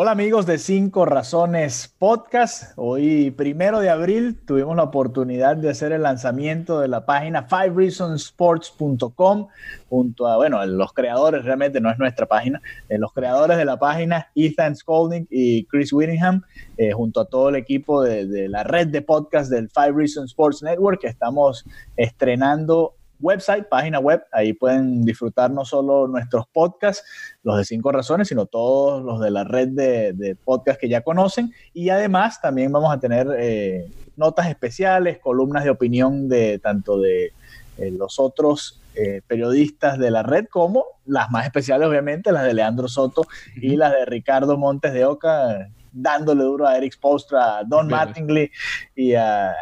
Hola amigos de Cinco Razones Podcast. Hoy, primero de abril, tuvimos la oportunidad de hacer el lanzamiento de la página fivereasonsports.com junto a, bueno, los creadores, realmente no es nuestra página, eh, los creadores de la página, Ethan Skolnick y Chris Whittingham, eh, junto a todo el equipo de, de, la red de podcast del Five Reasons Sports Network, que estamos estrenando website, página web. Ahí pueden disfrutar no solo nuestros podcasts, los de cinco razones, sino todos los de la red de, de podcasts que ya conocen. Y además también vamos a tener eh, notas especiales, columnas de opinión de tanto de eh, los otros eh, periodistas de la red como las más especiales, obviamente, las de Leandro Soto y las de Ricardo Montes de Oca, dándole duro a Eric Postra, a Don Mattingly y a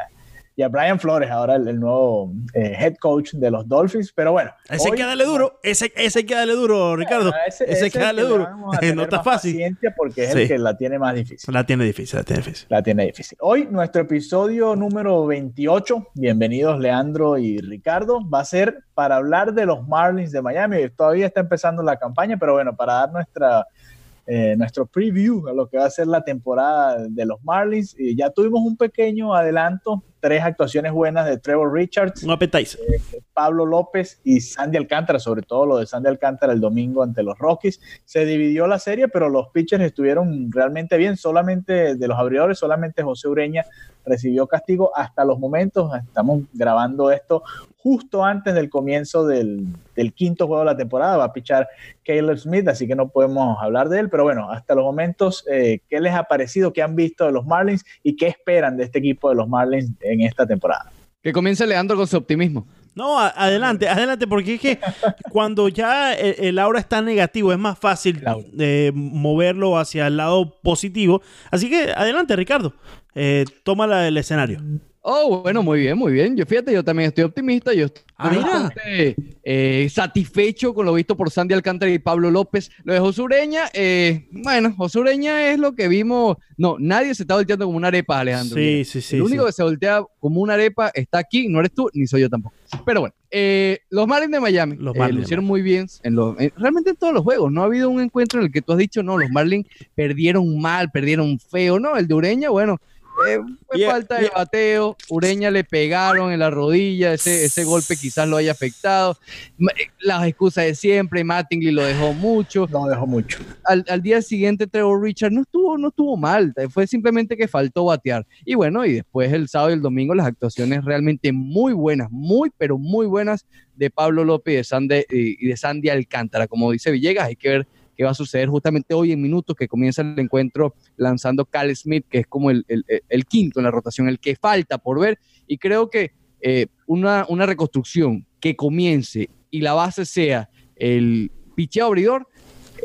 y a Brian Flores, ahora el, el nuevo eh, head coach de los Dolphins. Pero bueno. Ese hay que darle duro, ese, ese hay que darle duro, Ricardo. ese, ese, ese hay que darle duro. no está fácil. Porque es sí. el que la tiene más difícil. La tiene difícil, la tiene difícil. La tiene difícil. Hoy, nuestro episodio número 28, bienvenidos Leandro y Ricardo, va a ser para hablar de los Marlins de Miami. Todavía está empezando la campaña, pero bueno, para dar nuestra eh, nuestro preview a lo que va a ser la temporada de los Marlins. Y ya tuvimos un pequeño adelanto, tres actuaciones buenas de Trevor Richards, un appetizer. Eh, Pablo López y Sandy Alcántara, sobre todo lo de Sandy Alcántara el domingo ante los Rockies. Se dividió la serie, pero los pitchers estuvieron realmente bien. Solamente de los abridores, solamente José Ureña recibió castigo hasta los momentos. Estamos grabando esto justo antes del comienzo del, del, quinto juego de la temporada. Va a pichar Caleb Smith, así que no podemos hablar de él. Pero bueno, hasta los momentos, eh, ¿qué les ha parecido? ¿Qué han visto de los Marlins? ¿Y qué esperan de este equipo de los Marlins en esta temporada? Que comience Leandro con su optimismo. No, adelante, adelante, porque es que cuando ya el, el, aura está negativo es más fácil eh, moverlo hacia el lado positivo. Así que adelante, Ricardo, eh, toma el escenario. Oh, bueno, muy bien, muy bien. Yo fíjate, yo también estoy optimista. Yo estoy ah, bastante eh, satisfecho con lo visto por Sandy Alcántara y Pablo López. Lo de Josureña, eh, bueno, Josureña es lo que vimos. No, nadie se está volteando como una arepa, Alejandro. Sí, sí, sí. El único sí. que se voltea como una arepa está aquí, no eres tú, ni soy yo tampoco. Pero bueno, eh, los Marlins de Miami los eh, Marlins lo hicieron muy bien. En los, en, realmente en todos los juegos. No ha habido un encuentro en el que tú has dicho, no, los Marlins perdieron mal, perdieron feo. No, el de Ureña, bueno, eh, fue yeah, falta de yeah. bateo, Ureña le pegaron en la rodilla, ese, ese golpe quizás lo haya afectado. Las excusas de siempre, Mattingly lo dejó mucho. Lo dejó mucho. Al, al, día siguiente, Trevor Richard no estuvo, no estuvo mal, fue simplemente que faltó batear. Y bueno, y después el sábado y el domingo, las actuaciones realmente muy buenas, muy, pero muy buenas de Pablo López y de Sandy, y de Sandy Alcántara. Como dice Villegas, hay que ver que va a suceder justamente hoy en minutos que comienza el encuentro lanzando Cal Smith, que es como el, el, quinto en la rotación, el que falta por ver. Y creo que eh, una, una reconstrucción que comience y la base sea el picheo abridor,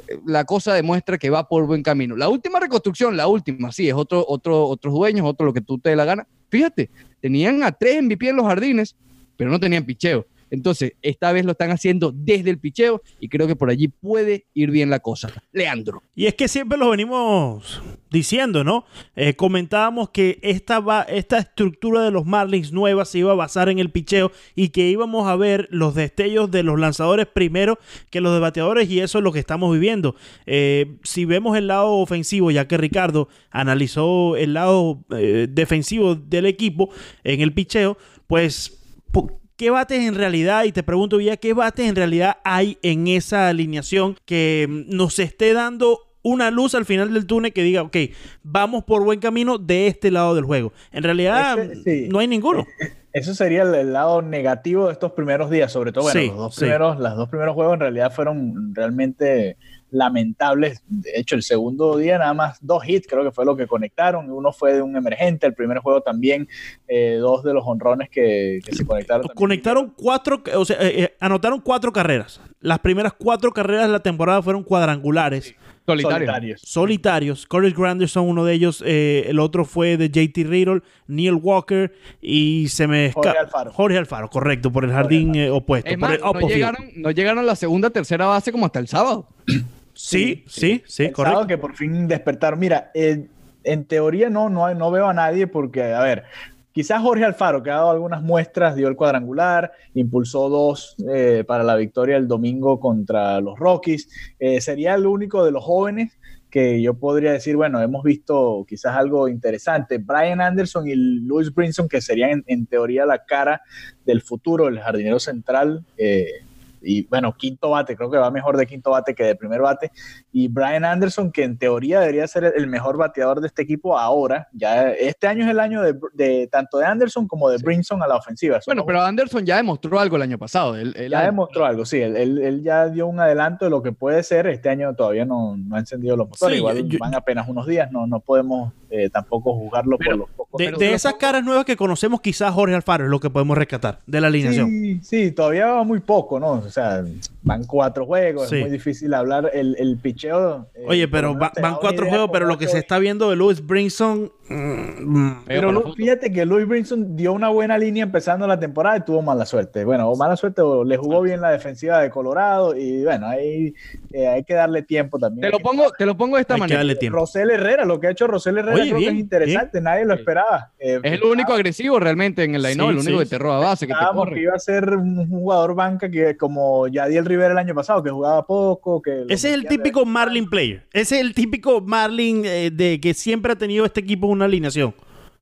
eh, la cosa demuestra que va por buen camino. La última reconstrucción, la última, sí, es otro, otro, otros dueños, otro lo que tú te dé la gana. Fíjate, tenían a tres MVP en los jardines, pero no tenían picheo. Entonces, esta vez lo están haciendo desde el picheo y creo que por allí puede ir bien la cosa. Leandro. Y es que siempre lo venimos diciendo, ¿no? Eh, comentábamos que esta, esta estructura de los Marlins nueva se iba a basar en el picheo y que íbamos a ver los destellos de los lanzadores primero que los de bateadores y eso es lo que estamos viviendo. Eh, si vemos el lado ofensivo, ya que Ricardo analizó el lado eh, defensivo del equipo en el picheo, pues ¿qué bates en realidad? Y te pregunto ya, ¿qué bates en realidad hay en esa alineación que nos esté dando una luz al final del túnel que diga, ok, vamos por buen camino de este lado del juego? En realidad, Este, sí. no hay ninguno. Eso sería el, lado negativo de estos primeros días, sobre todo, bueno, los dos primeros, los dos primeros juegos en realidad fueron realmente lamentables. De hecho, el segundo día nada más dos hits creo que fue lo que conectaron. Uno fue de un emergente, el primer juego también eh, dos de los honrones que, se conectaron. Conectaron cuatro, o sea, eh, eh, anotaron cuatro carreras. Las primeras cuatro carreras de la temporada fueron cuadrangulares. Solitarios. Solitarios. Corey Granderson, uno de ellos. el otro fue de JT Riddle, Neil Walker y se me Jorge Alfaro. Jorge Alfaro, correcto, por el jardín opuesto. no, llegaron, no llegaron a la segunda, tercera base como hasta el sábado. Sí, sí, sí, correcto. que por fin despertaron. Mira, eh, en teoría no, no, no veo a nadie porque, a ver, quizás Jorge Alfaro, que ha dado algunas muestras, dio el cuadrangular, impulsó dos eh, para la victoria el domingo contra los Rockies. Eh, sería el único de los jóvenes que yo podría decir, bueno, hemos visto quizás algo interesante. Brian Anderson y Louis Brinson, que serían en, teoría la cara del futuro, el jardinero central. Eh, y bueno, quinto bate, creo que va mejor de quinto bate que de primer bate. Y Brian Anderson, que en teoría debería ser el mejor bateador de este equipo ahora, ya este año es el año de, tanto de Anderson como de Brinson a la ofensiva. bueno, pero Anderson ya demostró algo el año pasado. Él, ya demostró algo, sí, él, ya dio un adelanto de lo que puede ser. Este año todavía no, no ha encendido los motores, igual van apenas unos días, no, no podemos eh, tampoco juzgarlo por los pocos. De, esas caras nuevas que conocemos, quizás Jorge Alfaro es lo que podemos rescatar de la alineación. Sí, sí, todavía va muy poco, ¿no? O sea, van cuatro juegos, es muy difícil hablar. El, el picheo. Eh, Oye, pero van cuatro juegos, pero lo que se está viendo de Louis Brinson. Mm, pero fíjate que Louis Brinson dio una buena línea empezando la temporada y tuvo mala suerte. Bueno, o mala suerte, o le jugó bien la defensiva de Colorado y bueno, ahí eh, hay que darle tiempo también. Te lo pongo, te lo pongo de esta manera. Rosel Herrera, lo que ha hecho Rosel Herrera creo que es interesante, nadie lo esperaba. Eh, es el único agresivo realmente en el line, el único que te roba base. Que, te que iba a ser un jugador banca que como Yadiel Rivera el año pasado, que jugaba poco. que Ese es el típico Marlin player. Ese es el típico Marlin eh, de que siempre ha tenido este equipo una alineación.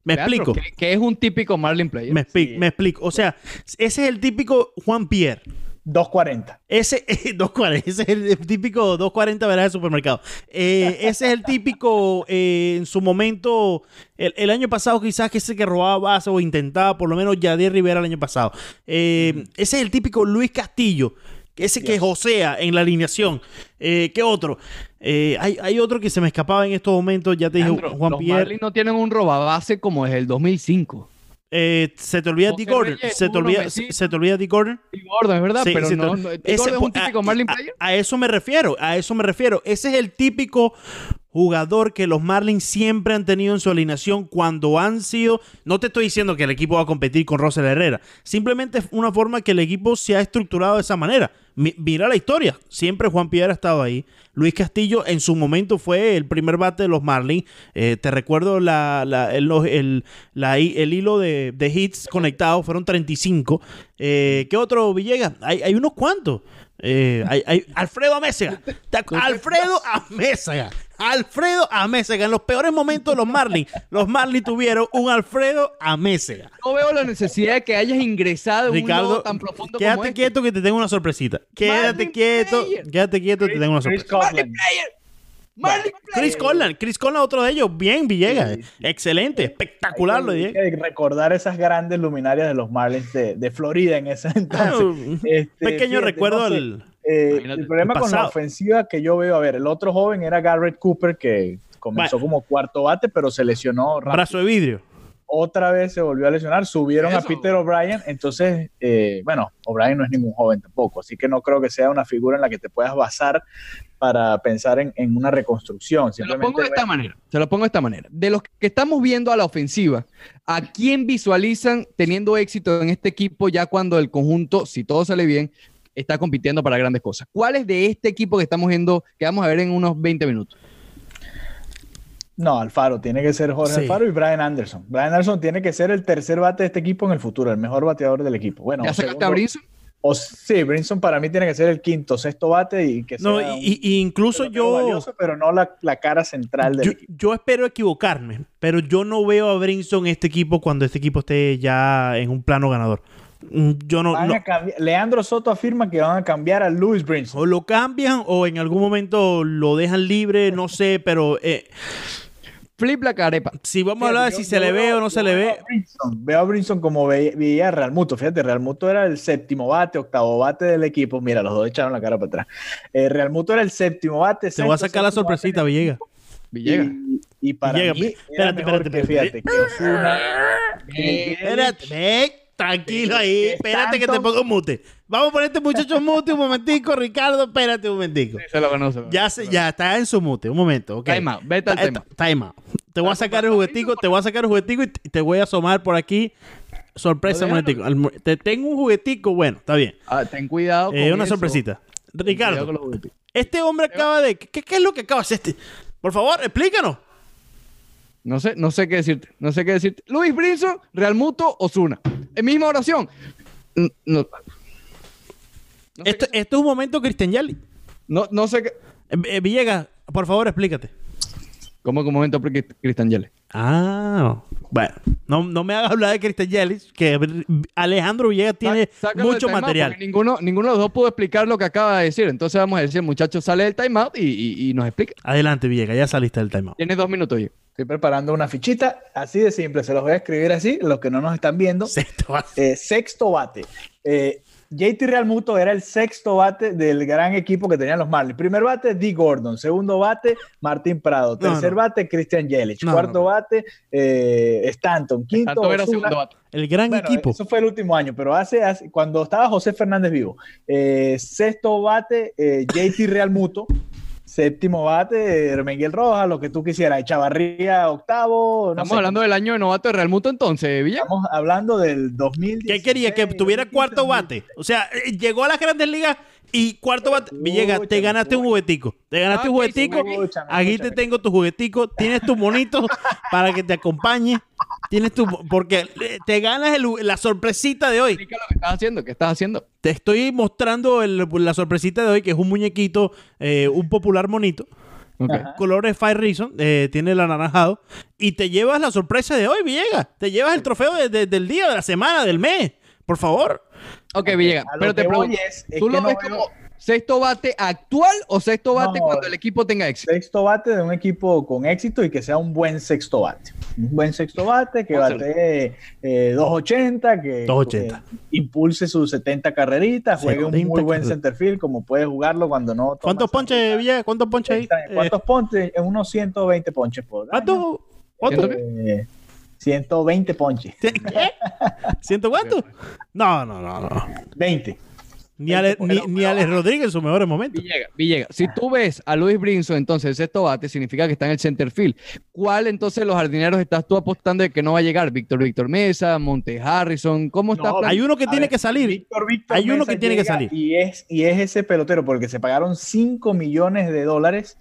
¿Me explico? Que, es un típico Marlin player. Me, me explico. O sea, ese es el típico Juan Pierre. 240. Ese, 240, ese es el típico 240 ¿verdad? de supermercado. Eh, ese es el típico, eh, en su momento, el, año pasado quizás que ese que robaba base o intentaba, por lo menos Yadier Rivera el año pasado. ese es el típico Luis Castillo, ese que josea en la alineación. Eh, ¿Qué otro? Eh, hay, otro que se me escapaba en estos momentos, ya te dije, Juan los Pierre. no tienen un robabase como es el 2005. Eh, se te olvida Dick Gordon. Se te olvida, se, te olvida Dick Gordon. Dick Gordon, es verdad, pero no, es un típico Marlin player. A, eso me refiero, a eso me refiero. Ese es el típico jugador que los Marlins siempre han tenido en su alineación cuando han sido. No te estoy diciendo que el equipo va a competir con Rosel Herrera. Simplemente es una forma que el equipo se ha estructurado de esa manera. mira la historia. Siempre Juan Pierre ha estado ahí. Luis Castillo en su momento fue el primer bate de los Marlins. Eh, te recuerdo la, el, hilo de, hits conectados. Fueron 35. Eh, ¿Qué otro, Villegas? Hay, hay unos cuantos. Eh, hay, Alfredo Amézega. Alfredo Amézega. Alfredo Amézega. En los peores momentos de los Marlins, los Marlins tuvieron un Alfredo Amézega. No veo la necesidad de que hayas ingresado en un tan profundo quédate como este. quieto que te tengo una sorpresita. Quédate quieto. Quédate quieto que te tengo una sorpresita. Chris Conlan, Chris Conlan, otro de ellos, bien Villegas, excelente, espectacular lo de Recordar esas grandes luminarias de los Marlins de, Florida en ese entonces. Este, pequeño recuerdo el, eh, el problema con la ofensiva que yo veo, a ver, el otro joven era Garrett Cooper que comenzó como cuarto bate, pero se lesionó rápido. Brazo de vidrio otra vez se volvió a lesionar, subieron a Peter O'Brien, entonces, eh, bueno, O'Brien no es ningún joven tampoco, así que no creo que sea una figura en la que te puedas basar para pensar en, una reconstrucción. Se lo pongo de esta manera, se lo pongo de esta manera. De los que estamos viendo a la ofensiva, ¿a quién visualizan teniendo éxito en este equipo ya cuando el conjunto, si todo sale bien, está compitiendo para grandes cosas? ¿Cuál es de este equipo que estamos viendo, que vamos a ver en unos 20 minutos? No, Alfaro, tiene que ser Jorge Alfaro y Brian Anderson. Brian Anderson tiene que ser el tercer bate de este equipo en el futuro, el mejor bateador del equipo. Bueno, ¿Ya sacaste a Brinson? O, sí, Brinson para mí tiene que ser el quinto, sexto bate y que no, y, incluso yo. pero no la, cara central del yo, equipo. Yo espero equivocarme, pero yo no veo a Brinson en este equipo cuando este equipo esté ya en un plano ganador. Mm, yo no, Leandro Soto afirma que van a cambiar a Louis Brinson. O lo cambian o en algún momento lo dejan libre, no sé, pero eh, Flip la carepa. Si vamos a hablar de si se le ve o no se le ve, a Brinson, Veo a Brinson como ve- veía a Real Muto. Fíjate, Real Muto era el séptimo bate, octavo bate del equipo. Mira, los dos echaron la cara para atrás. Eh, Real Muto era el séptimo bate. te voy a sacar la sorpresita, Villegas. Villegas. Y, y para Villegas, mí, espérate, mejor espérate, que, espérate. fíjate, que Ozuna, que Espérate, tranquilo ahí. que Espérate que te pongo mute. Vamos a poner este muchacho mute un momentico, Ricardo. Espérate un momentico. Se lo conoce. Ya, se, ya está en su mute. Un momento, ok. Time out, vete al Ta- tema. Time out. Te voy a sacar el juguetico, te voy a sacar el juguetico y te voy a asomar por aquí. Sorpresa, un momentico. Te tengo un juguetico, bueno, está bien. Ah, ten cuidado. Eh, con una eso. sorpresita. Ricardo, este hombre acaba de. ¿Qué, qué es lo que acaba de hacer este? Por favor, explícanos. No sé, no sé qué decirte. No sé qué decirte. Luis Brinson, Real Muto, Osuna. En misma oración. N- No, no sé, Esto, esto es un momento Cristian Yali. no, no sé qué. Eh, eh, Villegas, por favor, explícate. ¿Cómo que un momento Cristian Yeles? Ah, bueno, no, no me hagas hablar de Cristian Yelich, que Alejandro Villegas tiene sácalo mucho material. Ninguno, ninguno de los dos pudo explicar lo que acaba de decir. Entonces vamos a decir, muchacho, sale del timeout y, y, y nos explica. Adelante, Villegas, ya saliste del timeout. Tienes dos minutos, yo. Estoy preparando una fichita, así de simple, se los voy a escribir así, los que no nos están viendo. Sexto bate. Eh, sexto bate. Eh, JT Real Muto era el sexto bate del gran equipo que tenían los Marlins. Primer bate, D. Gordon. Segundo bate, Martín Prado. No, Tercer no. bate, Christian Yelich. No, Cuarto no, no. bate, eh, Stanton. Quinto, Tanto era Ozuna. segundo bate. El gran Bueno, equipo. Eso fue el último año, pero hace, hace- cuando estaba José Fernández vivo. Eh, sexto bate, eh, JT Real Muto. Séptimo bate, Hermenguel Rojas, lo que tú quisieras. Echavarría, octavo. no Estamos sé. hablando del año de novato de Real Muto entonces, Villa. Estamos hablando del 2000. ¿Qué quería? ¿Que tuviera cuarto bate? O sea, eh, llegó a las grandes ligas y cuarto bate. Villegas, te ganaste un juguetico. Te ganaste un juguetico. Aquí te tengo tu juguetico. Tienes tu monito para que te acompañe. Tienes tu. Porque te ganas el- la sorpresita de hoy. Explica lo que estás haciendo. ¿Qué estás haciendo? Te estoy mostrando el- la sorpresita de hoy, que es un muñequito, eh, un popular monito. Ok. Ajá. Colores Fire Reason, eh, tiene el anaranjado. Y te llevas la sorpresa de hoy, Villegas. Te llevas el trofeo de- de- del día, de la semana, del mes. Por favor. Ok, Villegas. A lo Pero te pregunto, es- es ¿tú lo no ves veo- como sexto bate actual o sexto bate No. cuando el equipo tenga éxito? Sexto bate de un equipo con éxito y que sea un buen sexto bate. Un buen sexto bate que bate eh, 280, que 280. eh, impulse sus 70 carreritas, juegue un 70 muy buen centerfield como puede jugarlo cuando no. ¿Cuántos ponches. Villegas? ¿Cuántos ponches ahí? Está- Eh, ¿Cuántos ponches? Unos 120 ponches por. ¿Cuántos? ¿Cuántos? Eh, 120 ponches. ¿Qué? ¿Ciento cuánto? No, no, no, no. 20. Ni Ale, ni, Pero- ni Alex Rodríguez en sus mejores momentos. Villegas, Villegas. Si tú ves a Luis Brinson, entonces el sexto bate significa que está en el center field. ¿Cuál entonces los jardineros estás tú apostando de que no va a llegar? Víctor Víctor Mesa, Monte Harrison, ¿cómo? No, plan- Hay uno que tiene ver, que salir. Víctor, Víctor Hay uno Mesa que tiene que salir. Y es, y es ese pelotero porque se pagaron 5 millones de dólares.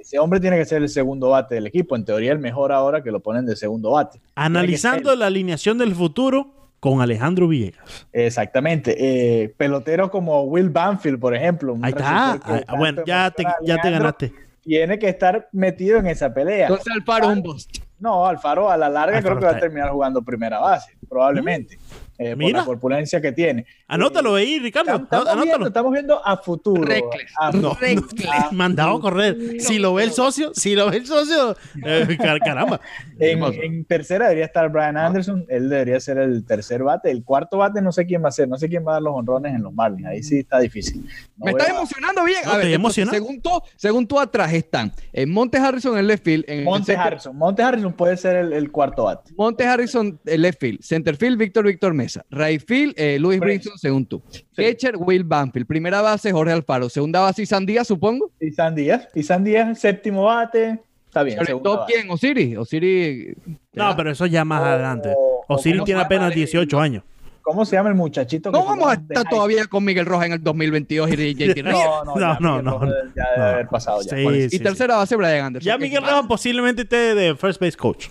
Ese hombre tiene que ser el segundo bate del equipo. En teoría, el mejor ahora que lo ponen de segundo bate. Analizando la alineación del futuro con Alejandro Villegas. Exactamente. Eh, pelotero como Will Banfield, por ejemplo. Ahí está. Ah, bueno, ya te, ya te ganaste. Tiene que estar metido en esa pelea. Entonces Alfaro es un bust. No, Alfaro a la larga Alfaro creo que va a terminar jugando primera base, probablemente. eh, por Mira. la corpulencia que tiene. Anótalo ahí, Ricardo. Estamos, estamos viendo, Anótalo. estamos viendo a futuro. Reckless. A- No, Reckless. no, mandado a correr. Si lo ve el socio, si lo ve el socio, eh, car- caramba. En, en tercera debería estar Brian Anderson, él debería ser el tercer bate. El cuarto bate no sé quién va a ser, no sé quién va a dar los honrones en los Marlins. Ahí sí está difícil. No Me está a- emocionando bien. No, estoy emocionado. Según tú, según tú atrás están eh, Monte Harrison en left field. En Monte Harrison. Monte Harrison puede ser el, el cuarto bate. Monte Harrison, eh, left field. Center field, Víctor Víctor Mesa. Right field, eh, Luis Brinson. Según tú. Catcher, Will Banfield. Primera base, Jorge Alfaro. Segunda base, Isan Díaz, supongo. Y San Díaz. Y San Díaz, séptimo bate. Está bien. segunda ¿Top base. quién? Osiris. Osiris. No, pero eso ya más O- adelante. o- Osiris o tiene apenas llama 18 años. ¿Cómo se llama el muchachito? que No vamos a estar todavía con Miguel Rojas en el 2022 y JT. No, no, No, ya no, Miguel no, Rojas Ya debe no. haber pasado ya. Sí, sí, y tercera base, Brian Anderson. Ya Miguel Rojas posiblemente esté de first base coach.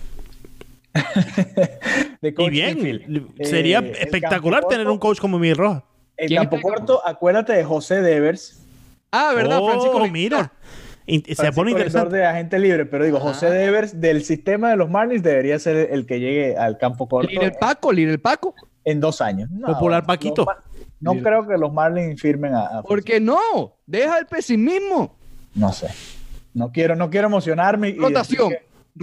De Y bien, infield. sería Eh, el espectacular tener un coach como Miguel Rojas. El ¿Quién campo está el corto, acuérdate de José Devers. Ah, ¿verdad? Oh, Francisco mira. Se pone interesante. de agente libre, pero digo, José Ah. Devers del sistema de los Marlins debería ser el que llegue al campo corto Little Paco, Little Paco. en dos años. No, Popular Paquito. No creo que los Marlins firmen a, a- ¿Por qué no? Deja el pesimismo. no sé. No quiero, no quiero emocionarme. Rotación. Y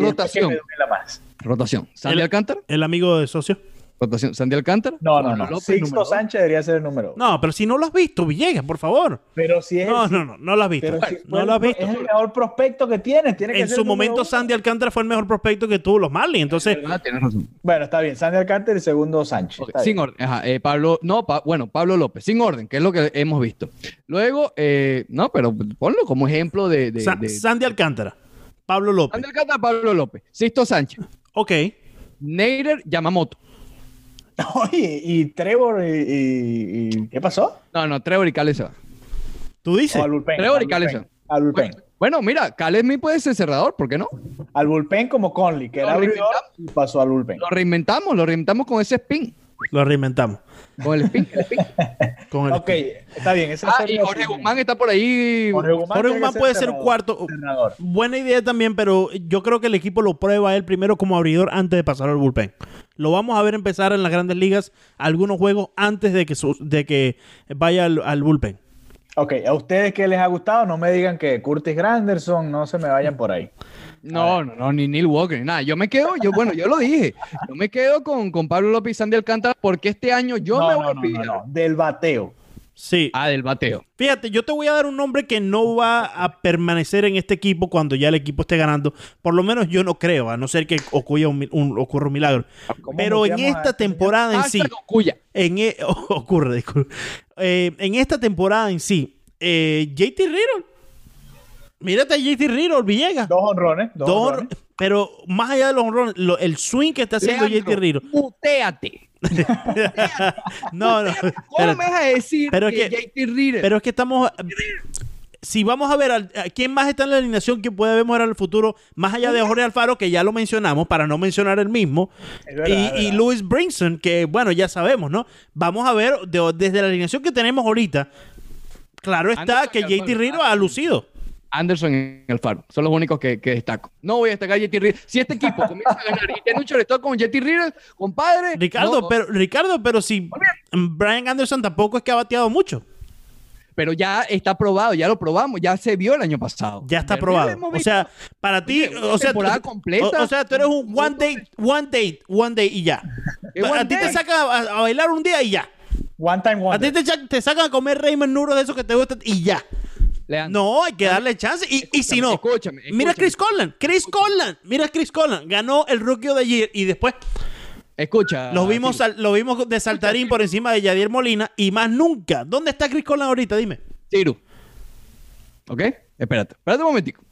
Rotación. me más. Rotación. Sandy El- Alcántara. El amigo de socio. Rotación. Sandy Alcántara. No, no, no. López, Sixto. Sánchez debería ser el número uno. No, pero si no lo has visto, Villegas, por favor. Pero si es, No, el, no, no, no lo has visto. pero si fue No el- lo has visto. es el mejor prospecto que tienes. Tiene que En ser su momento, uno. Sandy Alcántara fue el mejor prospecto que tuvo los Marlins. Entonces, ¿Verdad? Tienes razón. Bueno, está bien. Sandy Alcántara y segundo Sánchez. Sin bien. orden. Ajá, eh, Pablo, no, Pa- bueno, Pablo López, sin orden, que es lo que hemos visto. Luego, eh, no, pero ponlo como ejemplo de. de- Sa- de- Sandy Alcántara, Pablo López. Sandy Alcántara, Pablo López, Sisto Sánchez, Ok. Neider Yamamoto. Oye, y Trevor y, y- y- ¿Qué pasó? No, no, Trevor y Cale se va. Tú dices. O al bullpen. Trevor al y Callison. bullpen, Al bullpen. Bueno, bueno, mira, Cale Smith puede ser cerrador, ¿por qué no? Al bullpen como Conley, que Lo era abridor y pasó al bullpen. Lo reinventamos, lo reinventamos con ese spin. Lo reinventamos. Con el spin. el spin. Con el Ok, está bien. Esa Ah, y Jorge. Guzmán está por ahí. Jorge Guzmán, Jorge Guzmán ser puede ser cerrador, cuarto. cerrador. Buena idea también, pero yo creo que el equipo lo prueba él primero como abridor antes de pasar al bullpen. Lo vamos a ver empezar en las grandes ligas algunos juegos antes de que, su- de que vaya al, al bullpen. Ok, a ustedes que les ha gustado, no me digan que Curtis Granderson, no se me vayan por ahí. No, no, no, ni Neil Walker, ni nada. Yo me quedo, yo, bueno, yo lo dije. Yo me quedo con, con Pablo López y Sandy Alcántara porque este año yo no, me no, voy a no, pillar. no, no, del bateo. Sí. Ah, del bateo. Fíjate, yo te voy a dar un nombre que no va a permanecer en este equipo cuando ya el equipo esté ganando. Por lo menos yo no creo, a no ser que ocurra un, ocurra un milagro. ¿Cómo Pero en esta este temporada en sí, Hashtag Okuya. en e- ocurre, disculpe. Eh, en esta temporada en sí, eh, JT Riddle. Mírate a JT Riddle, Villegas. Dos honrones. Dos, Dos honrones. honro- pero más allá de los honrones, lo- el swing que está haciendo Leandro, JT Riddle. Muteate. No, no. ¿Cómo me vas a decir Pero es que, que- JT Reader? Pero es que estamos. Si vamos a ver al- a quién más está en la alineación que puede ver en el futuro, más allá de Jorge Alfaro, que ya lo mencionamos, para no mencionar el mismo, verdad, y, y. Louis Brinson, que bueno, ya sabemos, ¿no? Vamos a ver de- desde la alineación que tenemos ahorita. Claro está Anderson que JT. Riddle ha lucido. Anderson y Alfaro. Son los únicos que, que destaco. No voy a destacar a JT Reader. Si este equipo comienza a ganar y tiene un shortstop con JT Reader, compadre. Ricardo, no- pero, Ricardo, pero si Brian Anderson tampoco es que ha bateado mucho. pero ya está probado, ya lo probamos, ya se vio el año pasado. Ya está probado. O sea, para ti, o sea, temporada tú, completa. o, o sea, tú eres un one date, one date, one day y ya. ¿Qué A one ti te day? sacan a, a bailar un día y ya. One time A ti te, te sacan a comer Raymond Nuro de esos que te gustan y ya. Leandro, No, hay que darle chance. Y, y si no, escúchame, mira a. Chris Conlan. Chris Conlan. Mira a Chris Conlan. Ganó el Rookie of the Year y después Escucha. lo vimos, sal- lo vimos de saltarín por encima de Yadier Molina y más nunca. ¿Dónde está Chris Conlan ahorita? Dime. Ciro. ¿Ok? Espérate, espérate un momentico.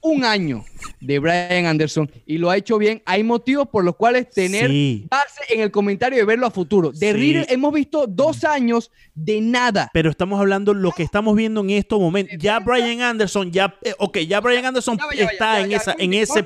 Un año de Brian Anderson y lo ha hecho bien. Hay motivos por los cuales tener Sí. base en el comentario de verlo a futuro. De Sí. Reader hemos visto dos años de nada. Pero estamos hablando lo que estamos viendo en estos momentos. Ya Brian Anderson, ya, eh, ok, ya Brian Anderson Ya ya está en esa, en ese.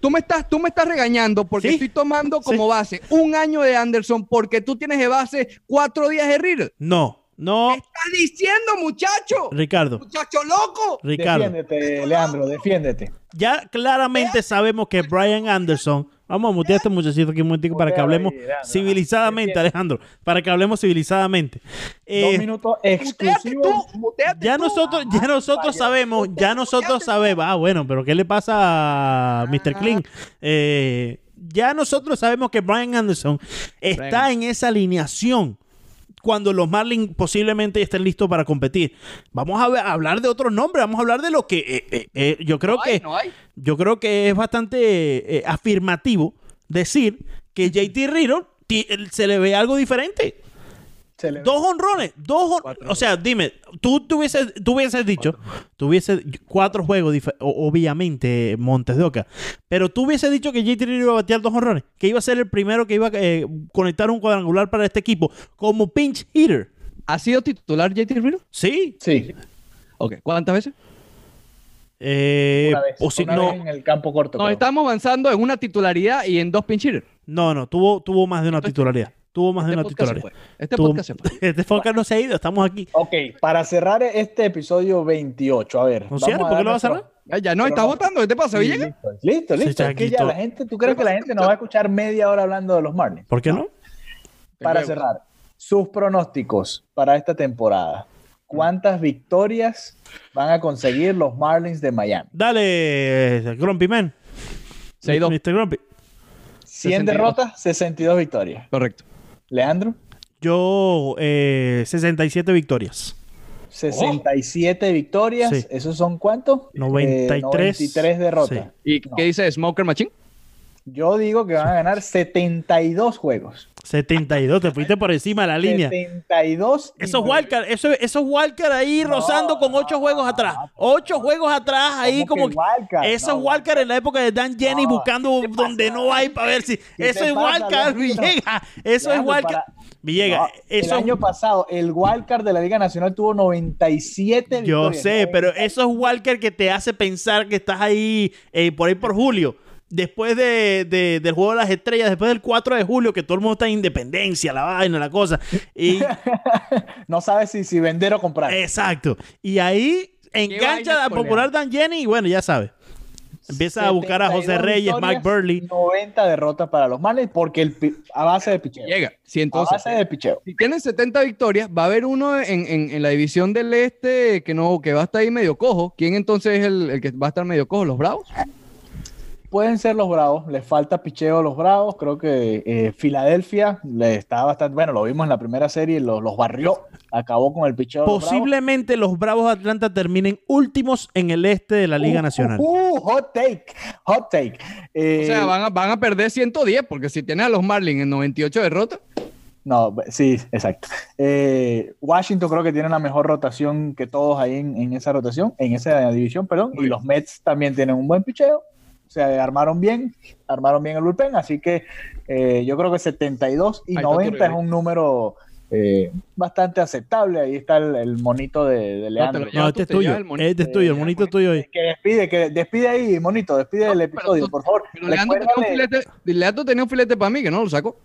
Tú me estás, tú me estás regañando porque Sí. estoy tomando como base un año de Anderson porque tú tienes de base cuatro días de Reader. No, no, ¿Qué estás diciendo, muchacho? Ricardo, Muchacho loco. Ricardo. Defiéndete, Leandro, defiéndete. Ya claramente sabemos que Brian Anderson. Vamos a mutear a este muchachito aquí un momentico para que hablemos ahí, Leandro. civilizadamente. Alejandro. Para que hablemos civilizadamente. Eh, Dos minutos Muteate exclusivos. tú, muteate ya tú. nosotros, ya nosotros sabemos, ya nosotros sabemos. Ah, bueno, pero ¿qué le pasa a Mr. Clean? Eh, ya nosotros sabemos que Brian Anderson está Brian. en esa alineación cuando los Marlins posiblemente estén listos para competir. Vamos a, ver- a hablar de otros nombres, vamos a hablar de lo que eh, eh, eh, yo creo No hay, que no hay. yo creo que es bastante afirmativo decir que JT Riddle se le ve algo diferente. Dos honrones, dos hon- O sea, dime, tú tuvieses, tú hubieses dicho, tuviese cuatro juegos, dif- obviamente, Montes de Oca, pero tú hubieses dicho que JT iba a batear dos honrones, que iba a ser el primero que iba a eh, conectar un cuadrangular para este equipo como pinch hitter. ¿Ha sido titular JT Reader? Sí. Sí, Ok. ¿Cuántas veces? Eh, una vez. o si una no, vez en el campo corto. Nos creo. estamos avanzando en una titularidad y en dos pinch hitters. no, no, tuvo, tuvo más de una Entonces, titularidad. Tuvo más de Este una podcast se titularidad. Este Tuvo- podcast se fue. Este podcast no se ha ido, estamos aquí. Ok, para cerrar este episodio 28, a ver. ¿No vamos cierto? ¿Por qué lo vas a cerrar? Ya, ya no, Pero estás no. votando. ¿Qué te pasa, Sí, Villegas? Listo, listo. Sí, listo. Es que ya la gente, ¿tú crees que la gente nos va a escuchar media hora hablando de los Marlins? ¿Por qué no? Para cerrar, sus pronósticos para esta temporada. ¿Cuántas victorias van a conseguir los Marlins de Miami? Dale, Grumpy Man. 6-2. Mr. Grumpy. 100 62. derrotas, 62 victorias. Correcto. Leandro, Yo, eh, 67 victorias. 67 victorias. Sí. ¿Esos son cuántos? 93. Eh, 93 derrotas. ¿Y No. qué dice Smoker Machine? Yo digo que van a ganar 72 juegos. 72, te fuiste por encima de la línea. 72. y Esos wildcard, eso, esos wildcard ahí No, rozando con ocho no, juegos atrás. no. Ocho juegos atrás ahí ¿Cómo como... que? Esos wildcard en la época de Dan Jenny buscando donde no hay para ver si... ¿Qué Eso es pasa, Leandro? Villegas. Eso es para- Villegas, eso... El año pasado, el wildcard de la Liga Nacional tuvo 97 Yo victorias. sé, pero esos wildcard que te hace pensar que estás ahí eh, por ahí por julio. Después de, de- del juego de las estrellas, después del 4 de julio, que todo el mundo está en independencia, la vaina, la cosa. Y No sabes si, si vender o comprar. Exacto. Y ahí engancha a popular Dan Jenny y bueno, ya sabes. Empieza a buscar a José 72 Reyes, Mike Burley. 90 derrotas para los Marlins porque el a base de picheo. Llega. A entonces. base de picheo. Si tienen 70 victorias, va a haber uno en, en- en la división del este que no que va a estar ahí medio cojo. ¿Quién entonces es el, el que va a estar medio cojo? ¿Los Bravos? Pueden ser los Bravos, les falta picheo a los Bravos. Creo que eh, Filadelfia le está bastante. Bueno, lo vimos en la primera serie, los, los barrió, acabó con el picheo. de los Bravos. Posiblemente los Bravos de Atlanta terminen últimos en el este de la Liga Uh, Nacional. uh, uh, hot take, hot take. Eh, O sea, van a, van a perder 110 porque si tienes a los Marlins en 98 derrotas, No, sí, exacto. Eh, Washington creo que tiene la mejor rotación que todos ahí en, en esa rotación, en esa división, perdón. Y los Mets también tienen un buen picheo. Se armaron bien, armaron bien el bullpen, así que eh, yo creo que 72 y Ahí está tu 90 es un número eh, bastante aceptable. Ahí está el, el monito de, de Leandro. No, este es Te llevas tuyo. el monito. Este es tuyo, el monito es tuyo que despide, que despide ahí, monito, despide No, el episodio, tú- por favor. pero Leandro tenía, un filete, Leandro tenía un filete para mí que no lo sacó.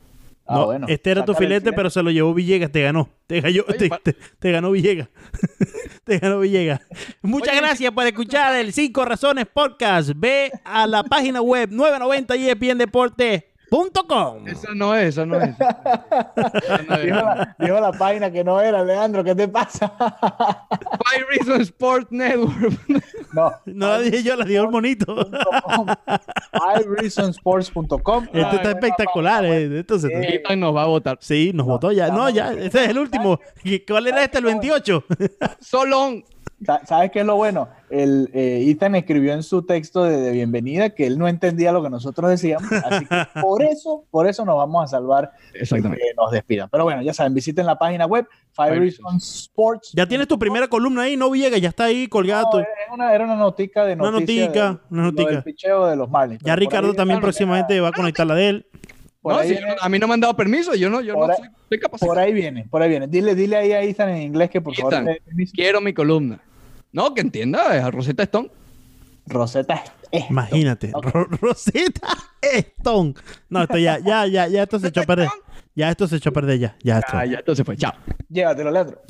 Ah, No, bueno, este era tu filete, pero se lo llevó Villegas, te ganó. Te, ganó- Oye, te, pa- te- te ganó Villegas. te ganó Villegas. Muchas Oye, gracias por escuchar el Cinco Razones Podcast. Ve a la página web 990 espndeporte.com. Esa no es, esa no es. Esa no es. Dijo la, dijo la página que no era, Leandro, ¿qué te pasa? Five Reasons Sport Network. no, No la dije yo, la dijo el monito. iReasonsports.com. Este está espectacular. eh. Esto se- Eh, nos va a votar. Sí, nos votó ya. No, ya, ese es el último. ¿Y ¿Cuál era este? El 28. Solón. Sa- ¿Sabes qué es lo bueno? El, eh, Ethan escribió en su texto de, de bienvenida que él no entendía lo que nosotros decíamos, así que por eso, por eso nos vamos a salvar Exactamente. que nos despidan. Pero bueno, ya saben, visiten la página web Five Reasons Sports. Ya tienes tu primera columna ahí, no Villegas, ya está ahí colgado. No, era una, era una notica de Una noticia notica, de- una notica. del picheo de los Marlins. Ya Ricardo también próximamente va a conectar la de él. Por No, ahí si viene- yo no- a mí no me han dado permiso, yo no, yo no Por ahí- soy, soy capacitado. Por ahí viene, por ahí viene. Dile, dile ahí a Ethan en inglés que por favor Ethan. Quiero mi columna. No, que entienda, es a Rosetta Stone. Rosetta es- Imagínate. Ok. Ro- Rosita Stone. No, esto ya, ya, ya, ya esto se echó a perder. Ya esto se echó a perder ya. Ya esto. Ah, ya, entonces fue, chao. Llévatelo, Leandro.